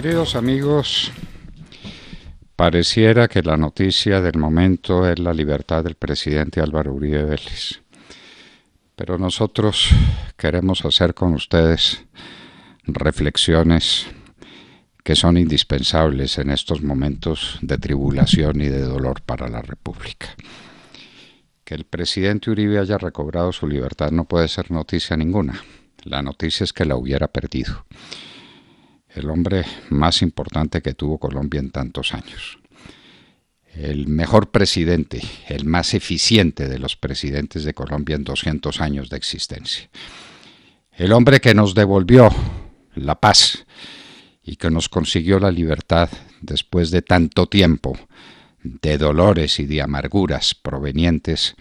Queridos amigos, pareciera que la noticia del momento es la libertad del presidente Álvaro Uribe Vélez. Pero nosotros queremos hacer con ustedes reflexiones que son indispensables en estos momentos de tribulación y de dolor para la República. Que el presidente Uribe haya recobrado su libertad no puede ser noticia ninguna. La noticia es que la hubiera perdido el hombre más importante que tuvo Colombia en tantos años. El mejor presidente, el más eficiente de los presidentes de Colombia en 200 años de existencia. El hombre que nos devolvió la paz y que nos consiguió la libertad después de tanto tiempo de dolores y de amarguras provenientes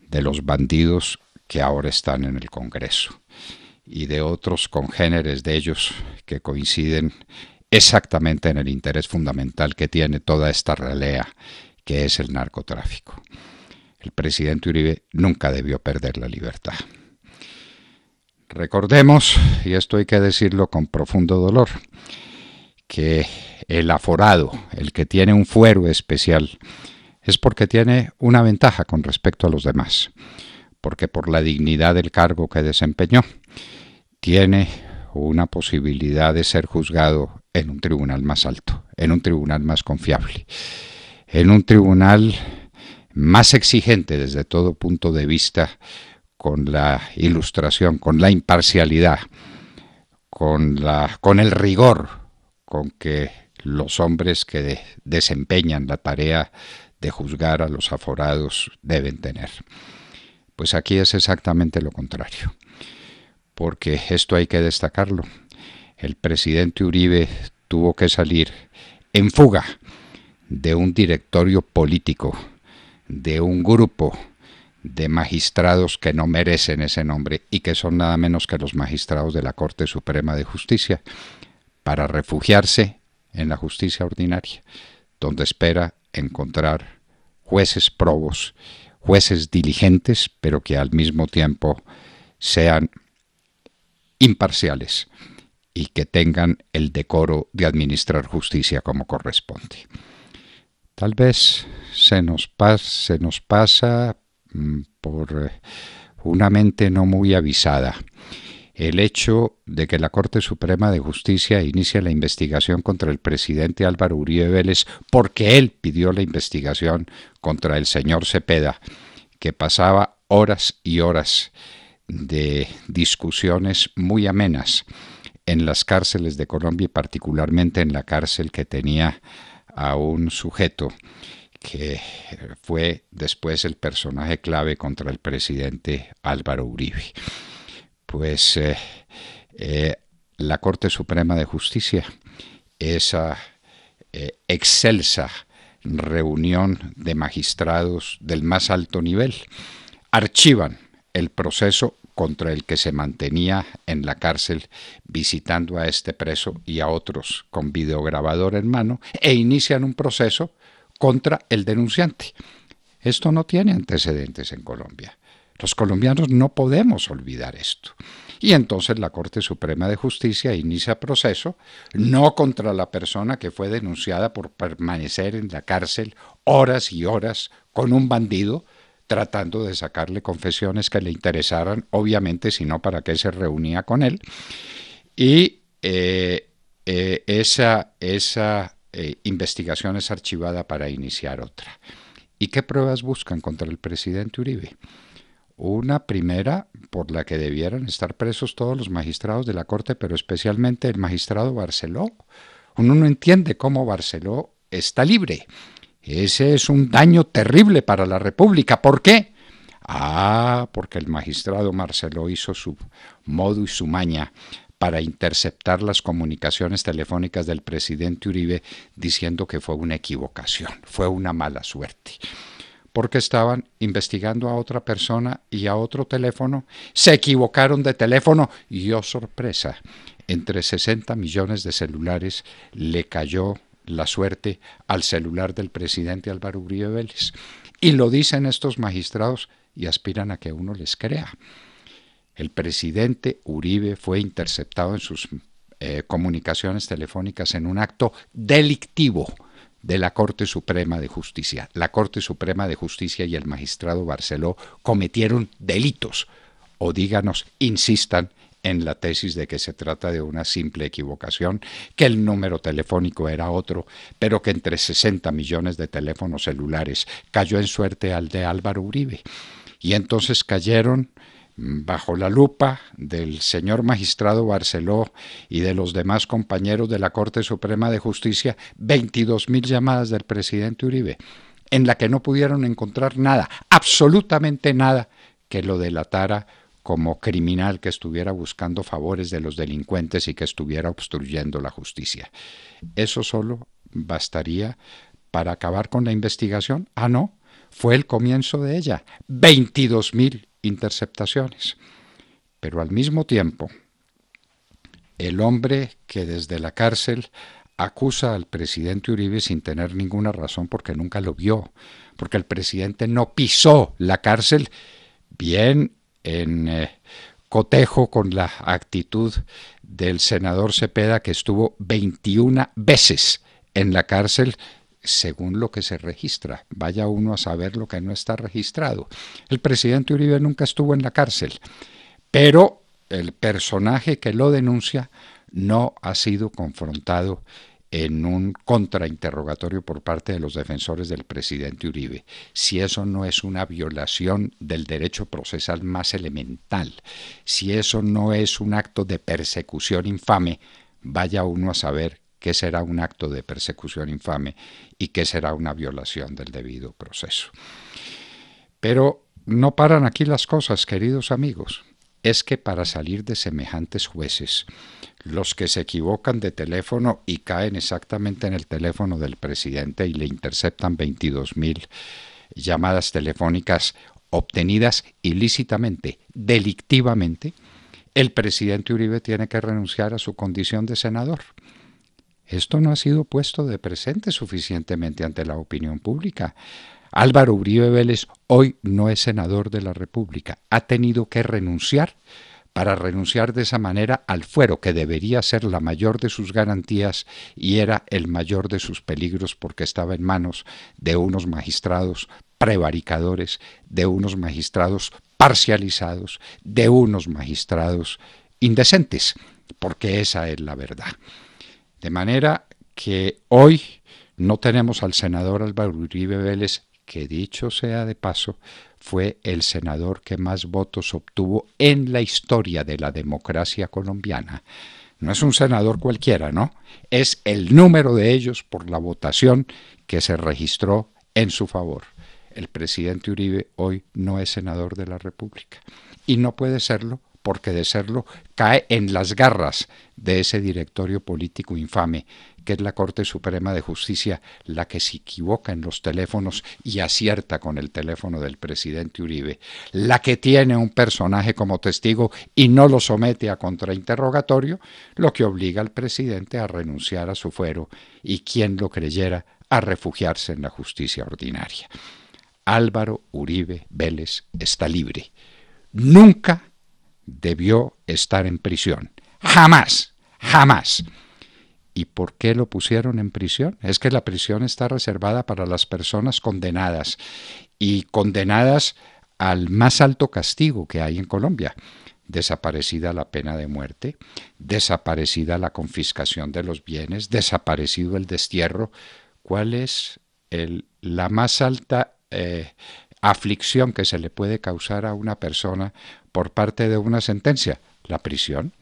de los bandidos que ahora están en el Congreso y de otros congéneres de ellos que coinciden exactamente en el interés fundamental que tiene toda esta ralea, que es el narcotráfico. El presidente Uribe nunca debió perder la libertad. Recordemos, y esto hay que decirlo con profundo dolor, que el aforado, el que tiene un fuero especial, es porque tiene una ventaja con respecto a los demás, porque por la dignidad del cargo que desempeñó, tiene una posibilidad de ser juzgado en un tribunal más alto, en un tribunal más confiable, en un tribunal más exigente desde todo punto de vista con la ilustración, con la imparcialidad, con, la, con el rigor con que los hombres que desempeñan la tarea de juzgar a los aforados deben tener. Pues aquí es exactamente lo contrario porque esto hay que destacarlo. El presidente Uribe tuvo que salir en fuga de un directorio político, de un grupo de magistrados que no merecen ese nombre y que son nada menos que los magistrados de la Corte Suprema de Justicia, para refugiarse en la justicia ordinaria, donde espera encontrar jueces probos, jueces diligentes, pero que al mismo tiempo sean imparciales y que tengan el decoro de administrar justicia como corresponde. Tal vez se nos, pasa mm, por eh, una mente no muy avisada el hecho de que la Corte Suprema de Justicia inicia la investigación contra el presidente Álvaro Uribe Vélez porque él pidió la investigación contra el señor Cepeda, que pasaba horas y horas de discusiones muy amenas en las cárceles de Colombia y particularmente en la cárcel que tenía a un sujeto que fue después el personaje clave contra el presidente Álvaro Uribe. Pues eh, eh, la Corte Suprema de Justicia, esa eh, excelsa reunión de magistrados del más alto nivel, archivan el proceso contra el que se mantenía en la cárcel visitando a este preso y a otros con videograbador en mano e inician un proceso contra el denunciante. Esto no tiene antecedentes en Colombia. Los colombianos no podemos olvidar esto. Y entonces la Corte Suprema de Justicia inicia proceso no contra la persona que fue denunciada por permanecer en la cárcel horas y horas con un bandido, tratando de sacarle confesiones que le interesaran, obviamente, sino para qué se reunía con él. Y eh, eh, esa, esa eh, investigación es archivada para iniciar otra. ¿Y qué pruebas buscan contra el presidente Uribe? Una primera por la que debieran estar presos todos los magistrados de la Corte, pero especialmente el magistrado Barceló. Uno no entiende cómo Barceló está libre. Ese es un daño terrible para la República. ¿Por qué? Ah, porque el magistrado Marcelo hizo su modo y su maña para interceptar las comunicaciones telefónicas del presidente Uribe diciendo que fue una equivocación, fue una mala suerte. Porque estaban investigando a otra persona y a otro teléfono, se equivocaron de teléfono y, oh sorpresa, entre 60 millones de celulares le cayó la suerte al celular del presidente Álvaro Uribe Vélez. Y lo dicen estos magistrados y aspiran a que uno les crea. El presidente Uribe fue interceptado en sus eh, comunicaciones telefónicas en un acto delictivo de la Corte Suprema de Justicia. La Corte Suprema de Justicia y el magistrado Barceló cometieron delitos. O díganos, insistan en la tesis de que se trata de una simple equivocación, que el número telefónico era otro, pero que entre 60 millones de teléfonos celulares cayó en suerte al de Álvaro Uribe. Y entonces cayeron bajo la lupa del señor magistrado Barceló y de los demás compañeros de la Corte Suprema de Justicia 22 mil llamadas del presidente Uribe, en la que no pudieron encontrar nada, absolutamente nada, que lo delatara como criminal que estuviera buscando favores de los delincuentes y que estuviera obstruyendo la justicia. Eso solo bastaría para acabar con la investigación. Ah, no, fue el comienzo de ella. 22 mil interceptaciones. Pero al mismo tiempo, el hombre que desde la cárcel acusa al presidente Uribe sin tener ninguna razón porque nunca lo vio, porque el presidente no pisó la cárcel, bien en eh, cotejo con la actitud del senador Cepeda que estuvo 21 veces en la cárcel según lo que se registra. Vaya uno a saber lo que no está registrado. El presidente Uribe nunca estuvo en la cárcel, pero el personaje que lo denuncia no ha sido confrontado en un contrainterrogatorio por parte de los defensores del presidente Uribe. Si eso no es una violación del derecho procesal más elemental, si eso no es un acto de persecución infame, vaya uno a saber qué será un acto de persecución infame y qué será una violación del debido proceso. Pero no paran aquí las cosas, queridos amigos. Es que para salir de semejantes jueces, los que se equivocan de teléfono y caen exactamente en el teléfono del presidente y le interceptan 22 mil llamadas telefónicas obtenidas ilícitamente, delictivamente, el presidente Uribe tiene que renunciar a su condición de senador. Esto no ha sido puesto de presente suficientemente ante la opinión pública. Álvaro Uribe Vélez hoy no es senador de la República. Ha tenido que renunciar para renunciar de esa manera al fuero, que debería ser la mayor de sus garantías y era el mayor de sus peligros porque estaba en manos de unos magistrados prevaricadores, de unos magistrados parcializados, de unos magistrados indecentes, porque esa es la verdad. De manera que hoy no tenemos al senador Álvaro Uribe Vélez, que dicho sea de paso, fue el senador que más votos obtuvo en la historia de la democracia colombiana. No es un senador cualquiera, ¿no? Es el número de ellos por la votación que se registró en su favor. El presidente Uribe hoy no es senador de la República y no puede serlo porque de serlo cae en las garras de ese directorio político infame, que es la Corte Suprema de Justicia, la que se equivoca en los teléfonos y acierta con el teléfono del presidente Uribe, la que tiene un personaje como testigo y no lo somete a contrainterrogatorio, lo que obliga al presidente a renunciar a su fuero y quien lo creyera a refugiarse en la justicia ordinaria. Álvaro Uribe Vélez está libre. Nunca debió estar en prisión. Jamás, jamás. ¿Y por qué lo pusieron en prisión? Es que la prisión está reservada para las personas condenadas y condenadas al más alto castigo que hay en Colombia. Desaparecida la pena de muerte, desaparecida la confiscación de los bienes, desaparecido el destierro. ¿Cuál es la más alta eh, aflicción que se le puede causar a una persona por parte de una sentencia, la prisión.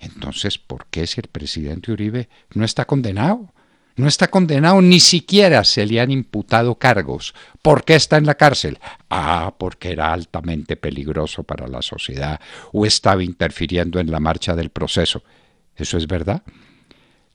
Entonces, ¿por qué si el presidente Uribe no está condenado? No está condenado, ni siquiera se le han imputado cargos. ¿Por qué está en la cárcel? Ah, porque era altamente peligroso para la sociedad o estaba interfiriendo en la marcha del proceso. ¿Eso es verdad?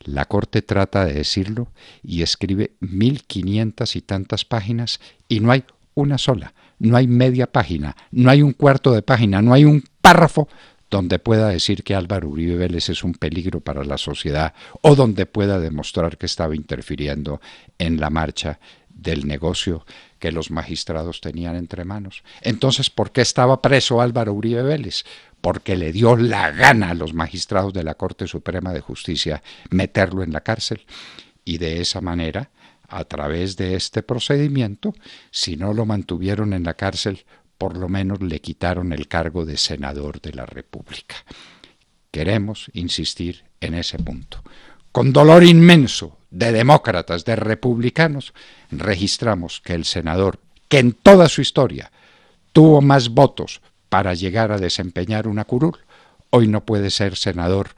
La Corte trata de decirlo y escribe mil quinientas y tantas páginas y no hay una sola, no hay media página, no hay un cuarto de página, no hay un párrafo donde pueda decir que Álvaro Uribe Vélez es un peligro para la sociedad o donde pueda demostrar que estaba interfiriendo en la marcha del negocio que los magistrados tenían entre manos. Entonces, ¿por qué estaba preso Álvaro Uribe Vélez? porque le dio la gana a los magistrados de la Corte Suprema de Justicia meterlo en la cárcel y de esa manera, a través de este procedimiento, si no lo mantuvieron en la cárcel, por lo menos le quitaron el cargo de senador de la República. Queremos insistir en ese punto. Con dolor inmenso de demócratas, de republicanos, registramos que el senador, que en toda su historia tuvo más votos para llegar a desempeñar una curul, hoy no puede ser senador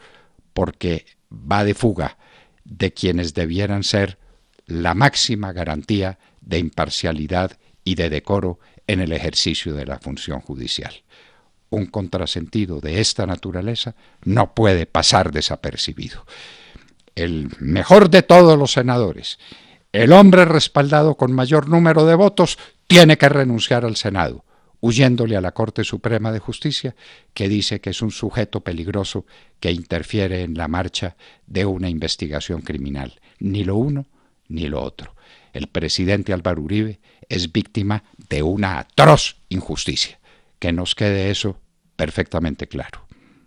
porque va de fuga de quienes debieran ser la máxima garantía de imparcialidad y de decoro en el ejercicio de la función judicial. Un contrasentido de esta naturaleza no puede pasar desapercibido. El mejor de todos los senadores, el hombre respaldado con mayor número de votos, tiene que renunciar al Senado huyéndole a la Corte Suprema de Justicia, que dice que es un sujeto peligroso que interfiere en la marcha de una investigación criminal. Ni lo uno ni lo otro. El presidente Álvaro Uribe es víctima de una atroz injusticia. Que nos quede eso perfectamente claro.